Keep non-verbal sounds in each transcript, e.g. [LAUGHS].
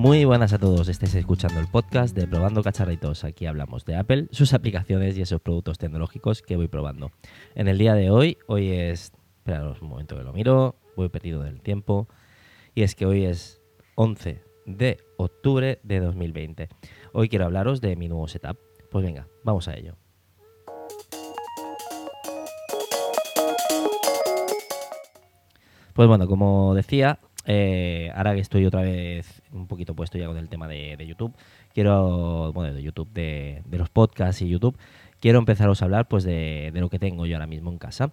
Muy buenas a todos, estáis escuchando el podcast de Probando Cacharritos. Aquí hablamos de Apple, sus aplicaciones y esos productos tecnológicos que voy probando. En el día de hoy, hoy es... Espera un momento que lo miro, voy perdido del tiempo. Y es que hoy es 11 de octubre de 2020. Hoy quiero hablaros de mi nuevo setup. Pues venga, vamos a ello. Pues bueno, como decía, eh, ahora que estoy otra vez un poquito puesto ya con el tema de, YouTube, quiero, bueno, de YouTube, de, los podcasts y YouTube, quiero empezaros a hablar pues de, lo que tengo yo ahora mismo en casa.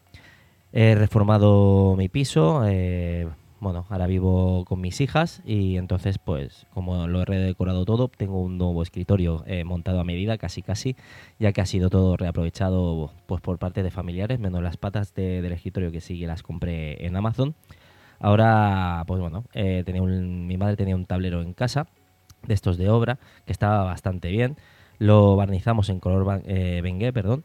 He reformado mi piso, eh, bueno, ahora vivo con mis hijas y entonces pues como lo he redecorado todo, tengo un nuevo escritorio eh, montado a medida, casi casi, ya que ha sido todo reaprovechado pues por parte de familiares, menos las patas del escritorio que sí las compré en Amazon. Ahora, pues bueno, eh, tenía mi madre tenía un tablero en casa de estos de obra que estaba bastante bien. Lo barnizamos en color eh, bengue, perdón.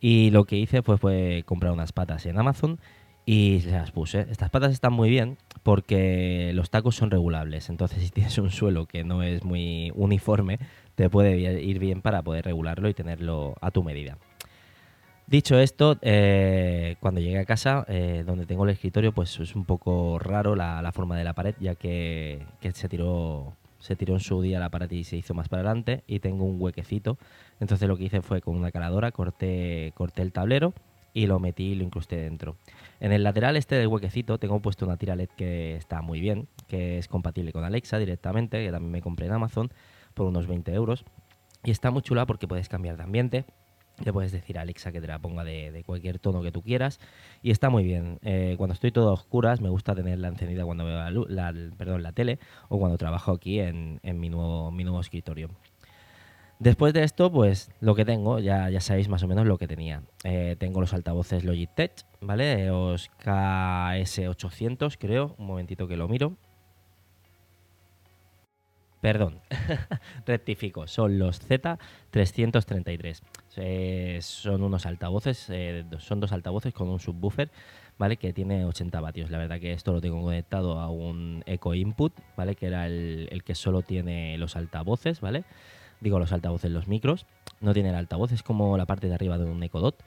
Y lo que hice fue, fue comprar unas patas en Amazon y se las puse. Estas patas están muy bien porque los tacos son regulables. Entonces, [LAUGHS] si tienes un suelo que no es muy uniforme, te puede ir bien para poder regularlo y tenerlo a tu medida. Dicho esto, eh, cuando llegué a casa, eh, donde tengo el escritorio, pues es un poco raro la, forma de la pared, ya que, se tiró se tiró en su día la pared y se hizo más para adelante y tengo un huequecito. Entonces lo que hice fue con una caladora corté, corté el tablero y lo metí y lo incrusté dentro. En el lateral este del huequecito tengo puesto una tira LED que está muy bien, que es compatible con Alexa directamente, que también me compré en Amazon por unos 20 euros. Y está muy chula porque puedes cambiar de ambiente le puedes decir a Alexa que te la ponga de, cualquier tono que tú quieras y está muy bien. Eh, cuando estoy todo a oscuras me gusta tenerla encendida cuando veo la, la tele o cuando trabajo aquí en, mi, nuevo, mi nuevo escritorio. Después de esto, pues lo que tengo, ya, ya sabéis más o menos lo que tenía. Eh, tengo los altavoces Logitech, ¿vale? Los KS800 creo, un momentito que lo miro. Perdón, [LAUGHS] rectifico, son los Z333. Eh, son unos altavoces, eh, son dos altavoces con un subwoofer, ¿vale? Que tiene 80 vatios. La verdad que esto lo tengo conectado a un Eco Input, ¿vale? Que era el, que solo tiene los altavoces, ¿vale? Digo los altavoces, los micros. No tiene el altavoz, es como la parte de arriba de un Eco Dot.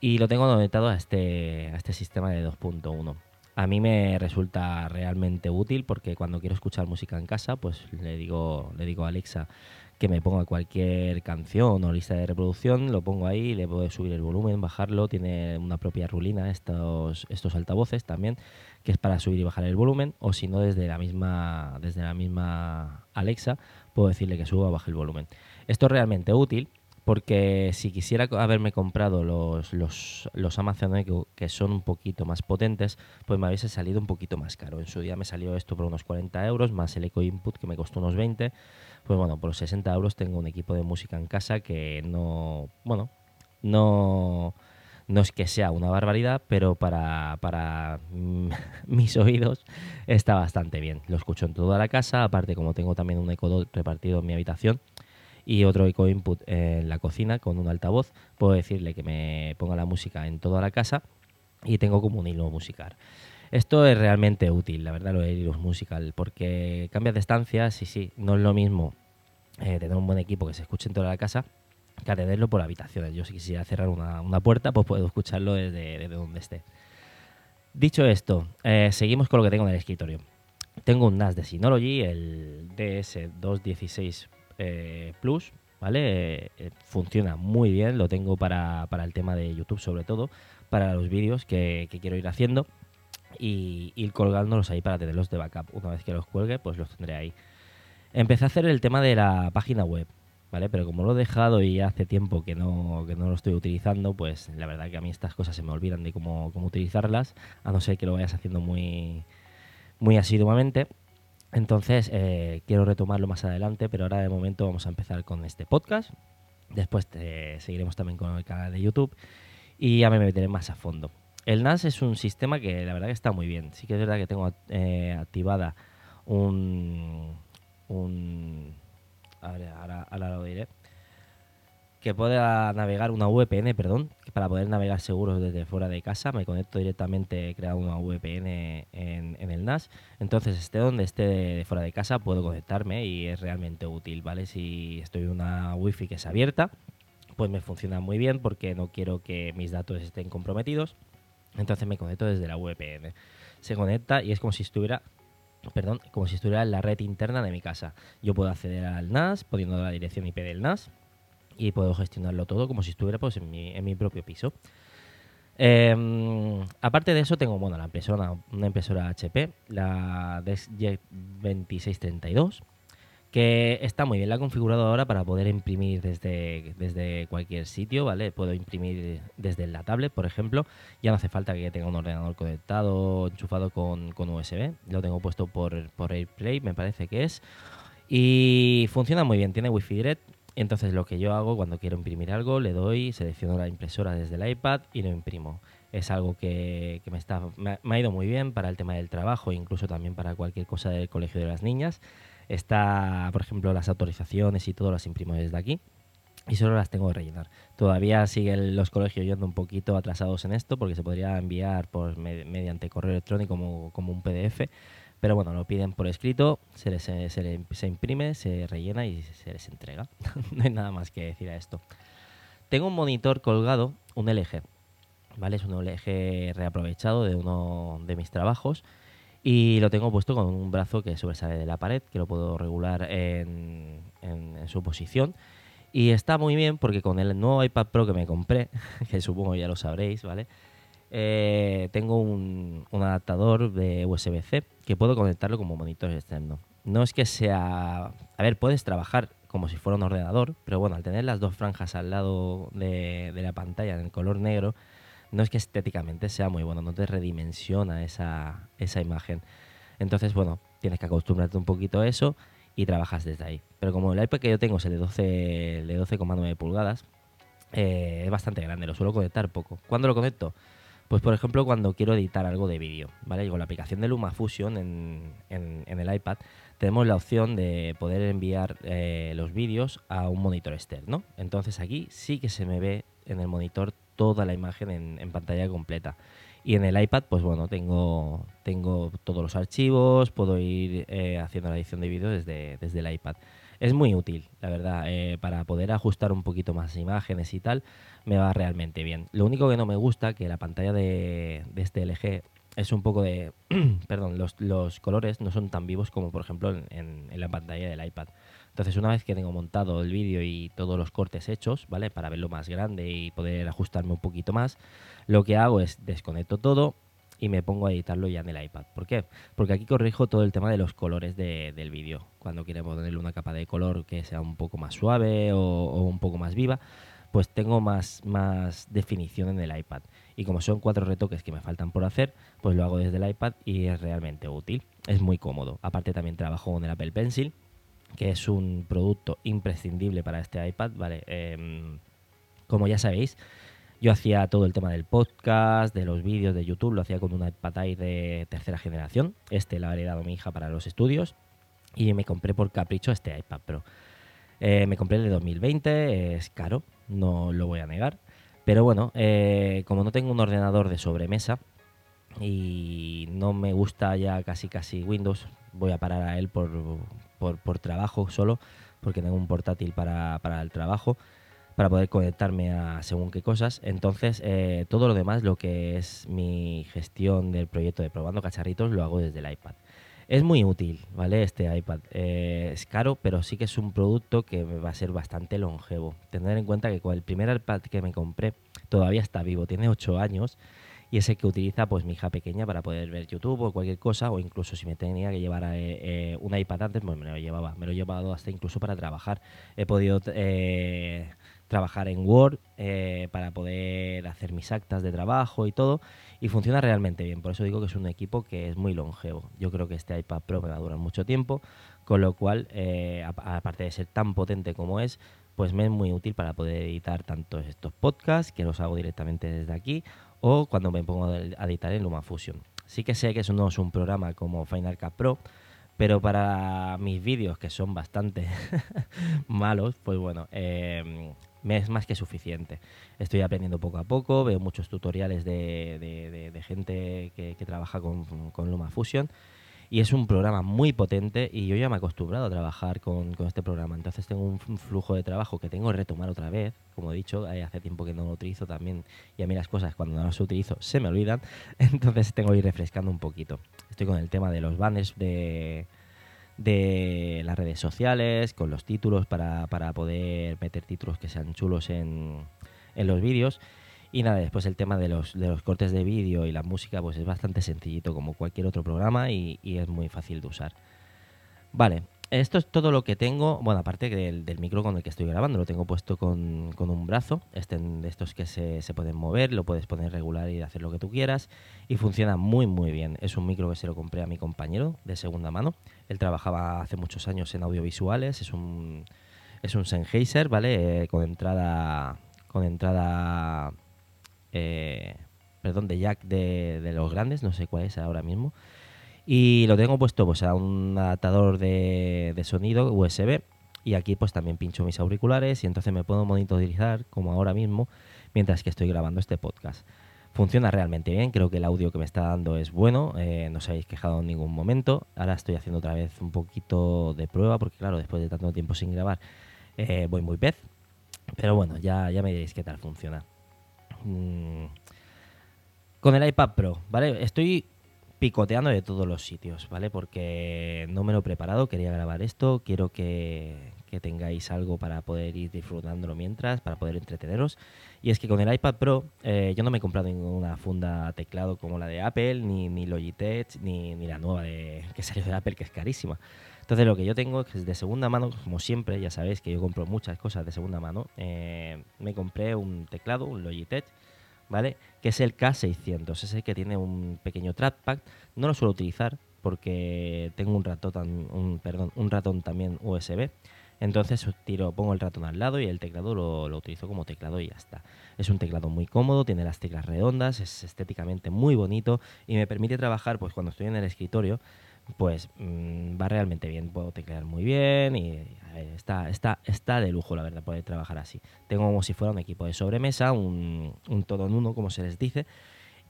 Y lo tengo conectado a este, a este sistema de 2.1. A mí me resulta realmente útil porque cuando quiero escuchar música en casa, pues le digo, le digo a Alexa que me ponga cualquier canción o lista de reproducción, lo pongo ahí, le puedo subir el volumen, bajarlo, tiene una propia rulina estos, estos altavoces también, que es para subir y bajar el volumen, o si no desde la misma, desde la misma Alexa, puedo decirle que suba o baje el volumen. Esto es realmente útil porque si quisiera haberme comprado los, los, los Amazon Echo que son un poquito más potentes, pues me hubiese salido un poquito más caro. En su día me salió esto por unos 40 euros, más el Eco Input que me costó unos 20 pues bueno, por 60 euros tengo un equipo de música en casa que no, bueno, no, no es que sea una barbaridad, pero para, para [LAUGHS] mis oídos está bastante bien. Lo escucho en toda la casa, aparte como tengo también un eco repartido en mi habitación y otro eco input en la cocina con un altavoz, puedo decirle que me ponga la música en toda la casa y tengo como un hilo musical. Esto es realmente útil, la verdad, lo de hilo musical, porque cambias de estancias y sí, no es lo mismo eh, tener un buen equipo que se escuche en toda la casa que atenderlo por habitaciones. Yo si quisiera cerrar una, puerta, pues puedo escucharlo desde, donde esté. Dicho esto, eh, seguimos con lo que tengo en el escritorio. Tengo un NAS de Synology, el DS216 eh, Plus, ¿vale? funciona muy bien, lo tengo para, el tema de YouTube sobre todo, para los vídeos que, quiero ir haciendo y ir colgándolos ahí para tenerlos de backup. Una vez que los cuelgue, pues los tendré ahí. Empecé a hacer el tema de la página web, ¿vale? Pero como lo he dejado y hace tiempo que no, que no lo estoy utilizando, pues la verdad que a mí estas cosas se me olvidan de cómo, cómo utilizarlas, a no ser que lo vayas haciendo muy, muy asiduamente. Entonces, eh, quiero retomarlo más adelante, pero ahora de momento vamos a empezar con este podcast. Después seguiremos también con el canal de YouTube y ya me meteré más a fondo. El NAS es un sistema que la verdad que está muy bien. Sí que es verdad que tengo eh, activada un, un... Ahora, ahora, lo diré. Que pueda navegar una VPN, perdón, para poder navegar seguros desde fuera de casa. Me conecto directamente, he creado una VPN en, en, el NAS. Entonces, esté donde esté de fuera de casa, puedo conectarme y es realmente útil, ¿vale? Si estoy en una wifi que es abierta, pues me funciona muy bien porque no quiero que mis datos estén comprometidos. Entonces me conecto desde la VPN. Se conecta y es como si estuviera perdón, como si estuviera en la red interna de mi casa. Yo puedo acceder al NAS poniendo la dirección IP del NAS y puedo gestionarlo todo como si estuviera pues, en, mi, en mi propio piso. Em, aparte de eso, tengo bueno, la impresora, una impresora HP, la DeskJet 2632 que está muy bien la configurado ahora para poder imprimir desde, desde cualquier sitio, ¿vale? Puedo imprimir desde la tablet, por ejemplo. Ya no hace falta que tenga un ordenador conectado, enchufado con, USB. Lo tengo puesto por, por AirPlay, me parece que es. Y funciona muy bien, tiene Wi-Fi Direct. Entonces lo que yo hago cuando quiero imprimir algo, le doy, selecciono la impresora desde el iPad y lo imprimo. Es algo que, me, está, me ha ido muy bien para el tema del trabajo, incluso también para cualquier cosa del colegio de las niñas. Está, por ejemplo, las autorizaciones y todo las imprimo desde aquí y solo las tengo que rellenar. Todavía siguen los colegios yendo un poquito atrasados en esto porque se podría enviar por mediante correo electrónico como, como, un PDF, pero bueno, lo piden por escrito, se, les, se, se, imprime, se rellena y se les entrega. [LAUGHS] no hay nada más que decir a esto. Tengo un monitor colgado, un LG, ¿vale? Es un LG reaprovechado de uno de mis trabajos y lo tengo puesto con un brazo que sobresale de la pared, que lo puedo regular en, su posición. Y está muy bien porque con el nuevo iPad Pro que me compré, [LAUGHS] que supongo ya lo sabréis, ¿vale? Eh, tengo un, adaptador de USB-C que puedo conectarlo como monitor externo. No es que sea... A ver, puedes trabajar como si fuera un ordenador, pero bueno, al tener las dos franjas al lado de, la pantalla en el color negro, no es que estéticamente sea muy bueno, no te redimensiona esa, imagen. Entonces, bueno, tienes que acostumbrarte un poquito a eso y trabajas desde ahí. Pero como el iPad que yo tengo es el de 12,9 de 12 pulgadas, eh, es bastante grande, lo suelo conectar poco. ¿Cuándo lo conecto? Pues por ejemplo cuando quiero editar algo de vídeo, ¿vale? con la aplicación de LumaFusion en, en, el iPad tenemos la opción de poder enviar eh, los vídeos a un monitor externo. Entonces aquí sí que se me ve en el monitor toda la imagen en, pantalla completa. Y en el iPad, pues bueno, tengo, tengo todos los archivos, puedo ir eh, haciendo la edición de vídeo desde, desde el iPad. Es muy útil, la verdad, eh, para poder ajustar un poquito más imágenes y tal, me va realmente bien. Lo único que no me gusta, que la pantalla de, este LG es un poco de... [CLEARS THROAT] perdón, los, los, colores no son tan vivos como por ejemplo en, en la pantalla del iPad. Entonces, una vez que tengo montado el vídeo y todos los cortes hechos, ¿vale? Para verlo más grande y poder ajustarme un poquito más, lo que hago es desconecto todo y me pongo a editarlo ya en el iPad. ¿Por qué? Porque aquí corrijo todo el tema de los colores del vídeo. Cuando quiero ponerle una capa de color que sea un poco más suave o, un poco más viva, pues tengo más, más definición en el iPad. Y como son cuatro retoques que me faltan por hacer, pues lo hago desde el iPad y es realmente útil. Es muy cómodo. Aparte también trabajo con el Apple Pencil que es un producto imprescindible para este iPad, ¿vale? Em, como ya sabéis, yo hacía todo el tema del podcast, de los vídeos de YouTube, lo hacía con un iPad Air de tercera generación. Este lo heredado mi hija para los estudios y me compré por capricho este iPad Pro. Eh, me compré el de 2020, es caro, no lo voy a negar. Pero bueno, eh, como no tengo un ordenador de sobremesa y no me gusta ya casi casi Windows, voy a parar a él por, por, trabajo solo, porque tengo un portátil para, para, el trabajo, para poder conectarme a según qué cosas. Entonces, eh, todo lo demás, lo que es mi gestión del proyecto de probando cacharritos, lo hago desde el iPad. Es muy útil, ¿vale? Este iPad. Eh, es caro, pero sí que es un producto que va a ser bastante longevo. Tener en cuenta que con el primer iPad que me compré todavía está vivo, tiene 8 años y ese que utiliza pues mi hija pequeña para poder ver YouTube o cualquier cosa o incluso si me tenía que llevar eh, eh, un iPad antes pues me lo llevaba me lo he llevado hasta incluso para trabajar he podido trabajar en Word para poder hacer mis actas de trabajo y todo y funciona realmente bien por eso digo que es un equipo que es muy longevo yo creo que este iPad Pro me va a durar mucho tiempo con lo cual aparte de ser tan potente como es pues me es muy útil para poder editar tanto estos podcasts que los hago directamente desde aquí o cuando me pongo a editar en LumaFusion. Sí que sé que eso no es un programa como Final Cut Pro, pero para mis vídeos, que son bastante [LAUGHS] malos, pues bueno, em, me es más que suficiente. Estoy aprendiendo poco a poco, veo muchos tutoriales de, de, gente que, que, trabaja con, con LumaFusion y es un programa muy potente y yo ya me he acostumbrado a trabajar con, con, este programa. Entonces tengo un flujo de trabajo que tengo que retomar otra vez. Como he dicho, hace tiempo que no lo utilizo también y a mí las cosas cuando no las utilizo se me olvidan. [LAUGHS] Entonces tengo que ir refrescando un poquito. Estoy con el tema de los banners de, de las redes sociales, con los títulos para, para poder meter títulos que sean chulos en, en los vídeos. Y nada, después el tema de los, de los cortes de vídeo y la música, pues es bastante sencillito como cualquier otro programa y, es muy fácil de usar. Vale, esto es todo lo que tengo, bueno, aparte del, del micro con el que estoy grabando, lo tengo puesto con, con un brazo, este de estos que se, se, pueden mover, lo puedes poner regular y hacer lo que tú quieras, y funciona muy muy bien. Es un micro que se lo compré a mi compañero de segunda mano, él trabajaba hace muchos años en audiovisuales, es un, es un Sennheiser, ¿vale? Eh, con entrada, con entrada eh, perdón, de jack de, los grandes, no sé cuál es ahora mismo. Y lo tengo puesto pues a un adaptador de, sonido USB y aquí pues también pincho mis auriculares y entonces me puedo monitorizar como ahora mismo mientras que estoy grabando este podcast. Funciona realmente bien, creo que el audio que me está dando es bueno, eh, no os habéis quejado en ningún momento. Ahora estoy haciendo otra vez un poquito de prueba porque claro, después de tanto tiempo sin grabar eh, voy muy pez. Pero bueno, ya, ya me diréis qué tal funciona. Mm, con el iPad Pro, ¿vale? Estoy picoteando de todos los sitios, ¿vale? Porque no me lo he preparado, quería grabar esto, quiero que, tengáis algo para poder ir disfrutándolo mientras, para poder entreteneros. Y es que con el iPad Pro eh, yo no me he comprado ninguna funda teclado como la de Apple, ni, ni Logitech, ni, ni la nueva de, que salió de Apple, que es carísima. Entonces lo que yo tengo es de segunda mano, como siempre, ya sabéis que yo compro muchas cosas de segunda mano. Eh, me compré un teclado, un Logitech, ¿vale? Que es el K600, ese que tiene un pequeño trackpad. No lo suelo utilizar porque tengo un ratón, un, ratón también USB. Entonces tiro, pongo el ratón al lado y el teclado lo, lo, utilizo como teclado y ya está. Es un teclado muy cómodo, tiene las teclas redondas, es estéticamente muy bonito y me permite trabajar pues cuando estoy en el escritorio pues mm, va realmente bien, puedo teclear muy bien y está, está, está de lujo, la verdad, poder trabajar así. Tengo como si fuera un equipo de sobremesa, un, un todo en uno, como se les dice.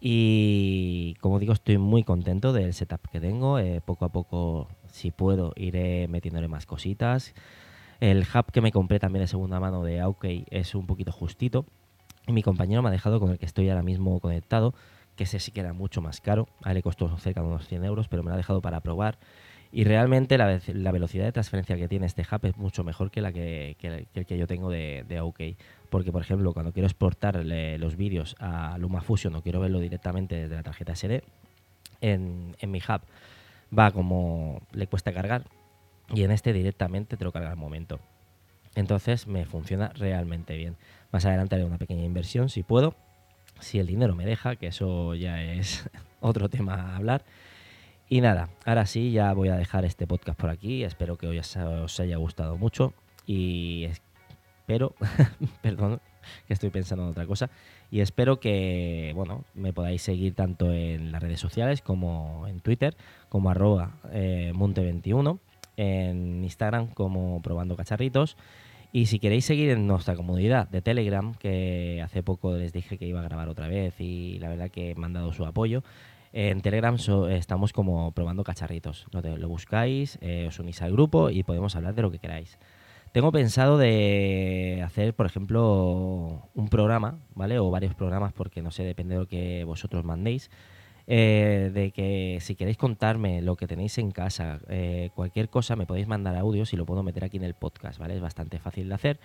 Y como digo, estoy muy contento del setup que tengo. Eh, poco a poco, si puedo, iré metiéndole más cositas. El hub que me compré también de segunda mano de Aukey es un poquito justito. Mi compañero me ha dejado con el que estoy ahora mismo conectado que ese sí que era mucho más caro, a él le costó cerca de unos 100 euros, pero me lo ha dejado para probar. Y realmente la, velocidad de transferencia que tiene este hub es mucho mejor que la que, el que yo tengo de, de, OK. Porque, por ejemplo, cuando quiero exportar los vídeos a LumaFusion o quiero verlo directamente desde la tarjeta SD, en, en mi hub va como le cuesta cargar y en este directamente te lo carga al momento. Entonces me funciona realmente bien. Más adelante haré una pequeña inversión si puedo si el dinero me deja, que eso ya es [LAUGHS] otro tema a hablar. Y nada, ahora sí, ya voy a dejar este podcast por aquí. Espero que os, os haya gustado mucho. Y espero, [LAUGHS] perdón, que estoy pensando en otra cosa. Y espero que, bueno, me podáis seguir tanto en las redes sociales como en Twitter, como arroba eh, monte21, en Instagram como probando cacharritos y si queréis seguir en nuestra comunidad de Telegram, que hace poco les dije que iba a grabar otra vez y la verdad que me han dado su apoyo, en Telegram estamos como probando cacharritos. Lo, lo buscáis, eh, os unís al grupo y podemos hablar de lo que queráis. Tengo pensado de hacer, por ejemplo, un programa, ¿vale? O varios programas, porque no sé, depende de lo que vosotros mandéis eh, de que si queréis contarme lo que tenéis en casa, eh, cualquier cosa, me podéis mandar audios y lo puedo meter aquí en el podcast, ¿vale? Es bastante fácil de hacer.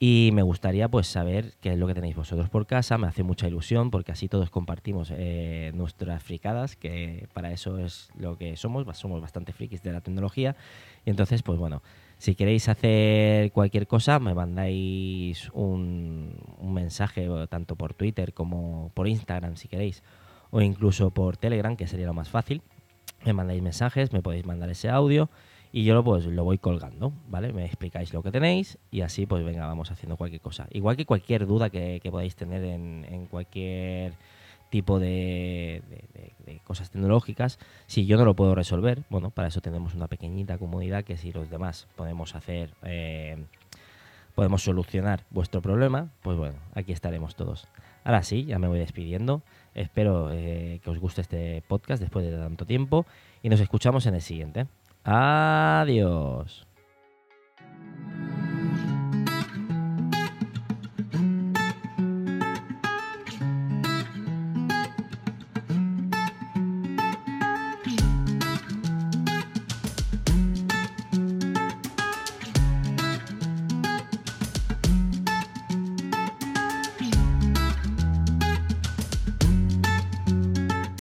Y me gustaría pues saber qué es lo que tenéis vosotros por casa, me hace mucha ilusión porque así todos compartimos eh, nuestras fricadas, que para eso es lo que somos, somos bastante frikis de la tecnología. Y entonces, pues bueno, si queréis hacer cualquier cosa, me mandáis un, un mensaje tanto por Twitter como por Instagram si queréis o incluso por Telegram, que sería lo más fácil. Me mandáis mensajes, me podéis mandar ese audio y yo lo, pues, lo voy colgando, ¿vale? Me explicáis lo que tenéis y así pues venga, vamos haciendo cualquier cosa. Igual que cualquier duda que, podáis tener en, cualquier tipo de, cosas tecnológicas, si yo no lo puedo resolver, bueno, para eso tenemos una pequeñita comunidad que si los demás podemos hacer... Eh, podemos solucionar vuestro problema, pues bueno, aquí estaremos todos. Ahora sí, ya me voy despidiendo. Espero eh, que os guste este podcast después de tanto tiempo y nos escuchamos en el siguiente. Adiós.